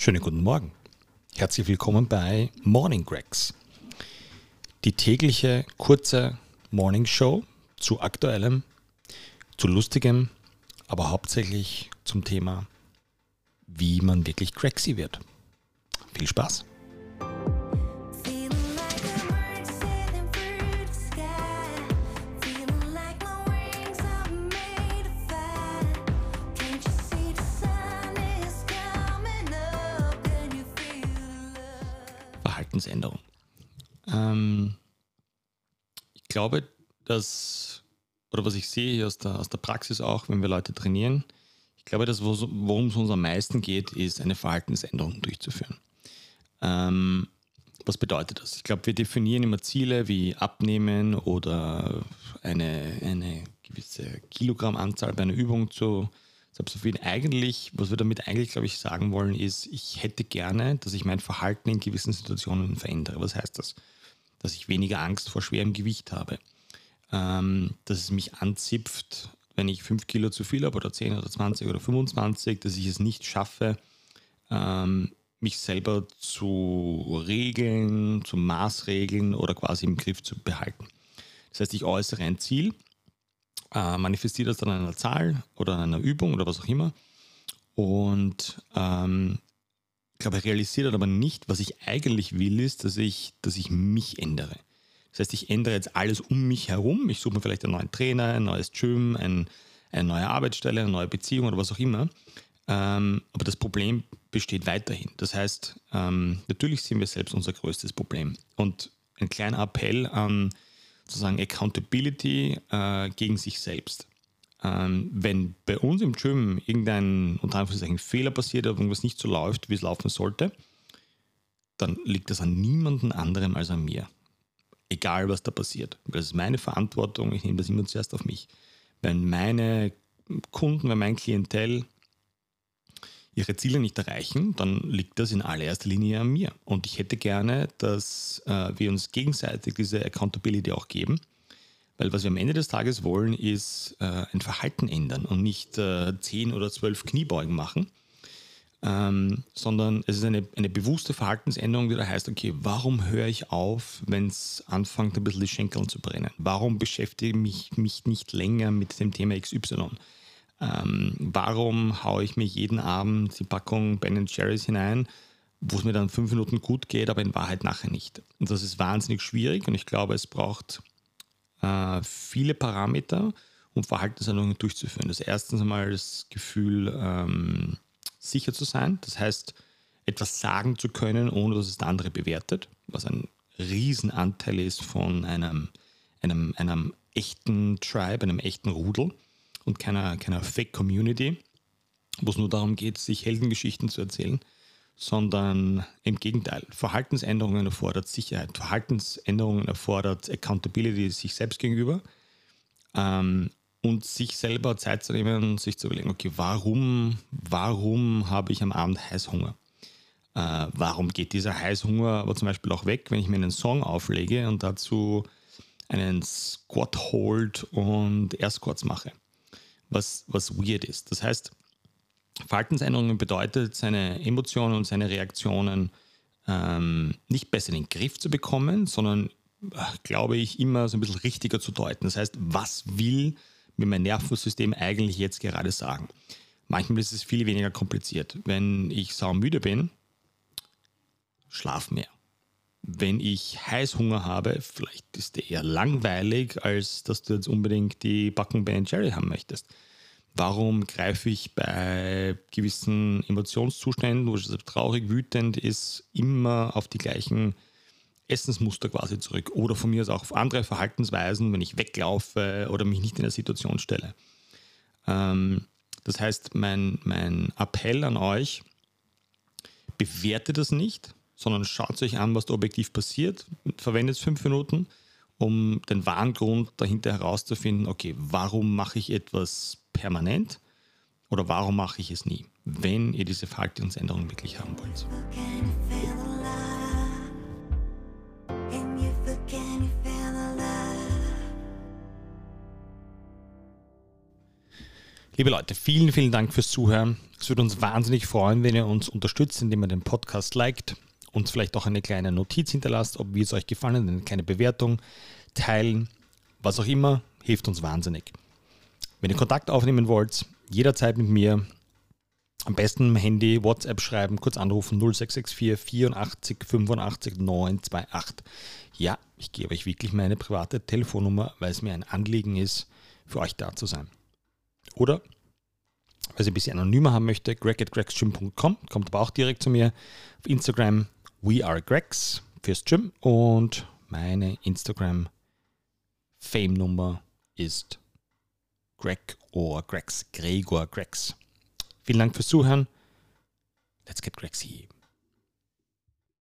Schönen guten Morgen. Herzlich willkommen bei Morning Gregs. Die tägliche kurze Morning Show zu aktuellem, zu lustigem, aber hauptsächlich zum Thema, wie man wirklich Gregsy wird. Viel Spaß! Verhaltensänderung. Ähm, ich glaube, dass, oder was ich sehe hier aus der, aus der Praxis auch, wenn wir Leute trainieren, ich glaube, dass wo- worum es uns am meisten geht, ist eine Verhaltensänderung durchzuführen. Ähm, was bedeutet das? Ich glaube, wir definieren immer Ziele wie Abnehmen oder eine, eine gewisse Kilogrammanzahl bei einer Übung zu, zu absolvieren. Eigentlich, was wir damit eigentlich, glaube ich, sagen wollen, ist, ich hätte gerne, dass ich mein Verhalten in gewissen Situationen verändere. Was heißt das? Dass ich weniger Angst vor schwerem Gewicht habe. Ähm, dass es mich anzipft, wenn ich 5 Kilo zu viel habe oder 10 oder 20 oder 25, dass ich es nicht schaffe, ähm, mich selber zu regeln, zu maßregeln oder quasi im Griff zu behalten. Das heißt, ich äußere ein Ziel, äh, manifestiere das dann an einer Zahl oder an einer Übung oder was auch immer und ähm, ich glaube, realisiere dann aber nicht, was ich eigentlich will, ist, dass ich, dass ich mich ändere. Das heißt, ich ändere jetzt alles um mich herum. Ich suche mir vielleicht einen neuen Trainer, ein neues Gym, ein, eine neue Arbeitsstelle, eine neue Beziehung oder was auch immer. Ähm, aber das Problem besteht weiterhin. Das heißt, ähm, natürlich sind wir selbst unser größtes Problem. Und ein kleiner Appell an sozusagen Accountability äh, gegen sich selbst. Ähm, wenn bei uns im Gym irgendein unter Anführungszeichen Fehler passiert oder irgendwas nicht so läuft, wie es laufen sollte, dann liegt das an niemandem anderem als an mir. Egal, was da passiert. Das ist meine Verantwortung, ich nehme das immer zuerst auf mich. Wenn meine Kunden, wenn mein Klientel ihre Ziele nicht erreichen, dann liegt das in allererster Linie an mir. Und ich hätte gerne, dass äh, wir uns gegenseitig diese Accountability auch geben. Weil was wir am Ende des Tages wollen, ist äh, ein Verhalten ändern und nicht äh, 10 oder 12 Kniebeugen machen, ähm, sondern es ist eine, eine bewusste Verhaltensänderung, die da heißt, okay, warum höre ich auf, wenn es anfängt, ein bisschen die Schenkeln zu brennen? Warum beschäftige ich mich nicht länger mit dem Thema XY? Ähm, warum haue ich mir jeden Abend die Packung Ben Jerry's hinein, wo es mir dann fünf Minuten gut geht, aber in Wahrheit nachher nicht? Und das ist wahnsinnig schwierig und ich glaube, es braucht äh, viele Parameter, um Verhaltensänderungen durchzuführen. Das erste einmal das Gefühl, ähm, sicher zu sein. Das heißt, etwas sagen zu können, ohne dass es der andere bewertet, was ein Riesenanteil ist von einem, einem, einem echten Tribe, einem echten Rudel und keiner, keiner Fake-Community, wo es nur darum geht, sich Heldengeschichten zu erzählen, sondern im Gegenteil. Verhaltensänderungen erfordert Sicherheit. Verhaltensänderungen erfordert Accountability sich selbst gegenüber ähm, und sich selber Zeit zu nehmen und sich zu überlegen, okay, warum, warum habe ich am Abend Heißhunger? Äh, warum geht dieser Heißhunger aber zum Beispiel auch weg, wenn ich mir einen Song auflege und dazu einen Squat Hold und Air Squats mache? Was, was weird ist. Das heißt, Verhaltensänderungen bedeutet, seine Emotionen und seine Reaktionen ähm, nicht besser in den Griff zu bekommen, sondern, äh, glaube ich, immer so ein bisschen richtiger zu deuten. Das heißt, was will mir mein Nervensystem eigentlich jetzt gerade sagen? Manchmal ist es viel weniger kompliziert. Wenn ich saumüde bin, schlaf mehr. Wenn ich Heißhunger habe, vielleicht ist der eher langweilig, als dass du jetzt unbedingt die Backen Ben Jerry haben möchtest. Warum greife ich bei gewissen Emotionszuständen, wo es traurig, wütend ist, immer auf die gleichen Essensmuster quasi zurück? Oder von mir aus auch auf andere Verhaltensweisen, wenn ich weglaufe oder mich nicht in der Situation stelle. Ähm, das heißt, mein, mein Appell an euch, bewertet das nicht, sondern schaut euch an, was da objektiv passiert, verwendet fünf Minuten, um den wahren Grund dahinter herauszufinden, okay, warum mache ich etwas permanent oder warum mache ich es nie, wenn ihr diese Verhaltensänderung wirklich haben wollt. Liebe Leute, vielen, vielen Dank fürs Zuhören. Es würde uns wahnsinnig freuen, wenn ihr uns unterstützt, indem ihr den Podcast liked, uns vielleicht auch eine kleine Notiz hinterlasst, ob wie es euch gefallen hat, eine kleine Bewertung, teilen, was auch immer, hilft uns wahnsinnig. Wenn ihr Kontakt aufnehmen wollt, jederzeit mit mir, am besten Handy, WhatsApp schreiben, kurz anrufen 0664 84 85 928. Ja, ich gebe euch wirklich meine private Telefonnummer, weil es mir ein Anliegen ist, für euch da zu sein. Oder, wer sie ein bisschen anonymer haben möchte, greg at gregsgym.com, kommt aber auch direkt zu mir. Auf Instagram, we are Gregs fürs Gym und meine Instagram Fame-Nummer ist Greg or Gregs, Gregor Gregs. Vielen Dank fürs Zuhören. Let's get Gregsy.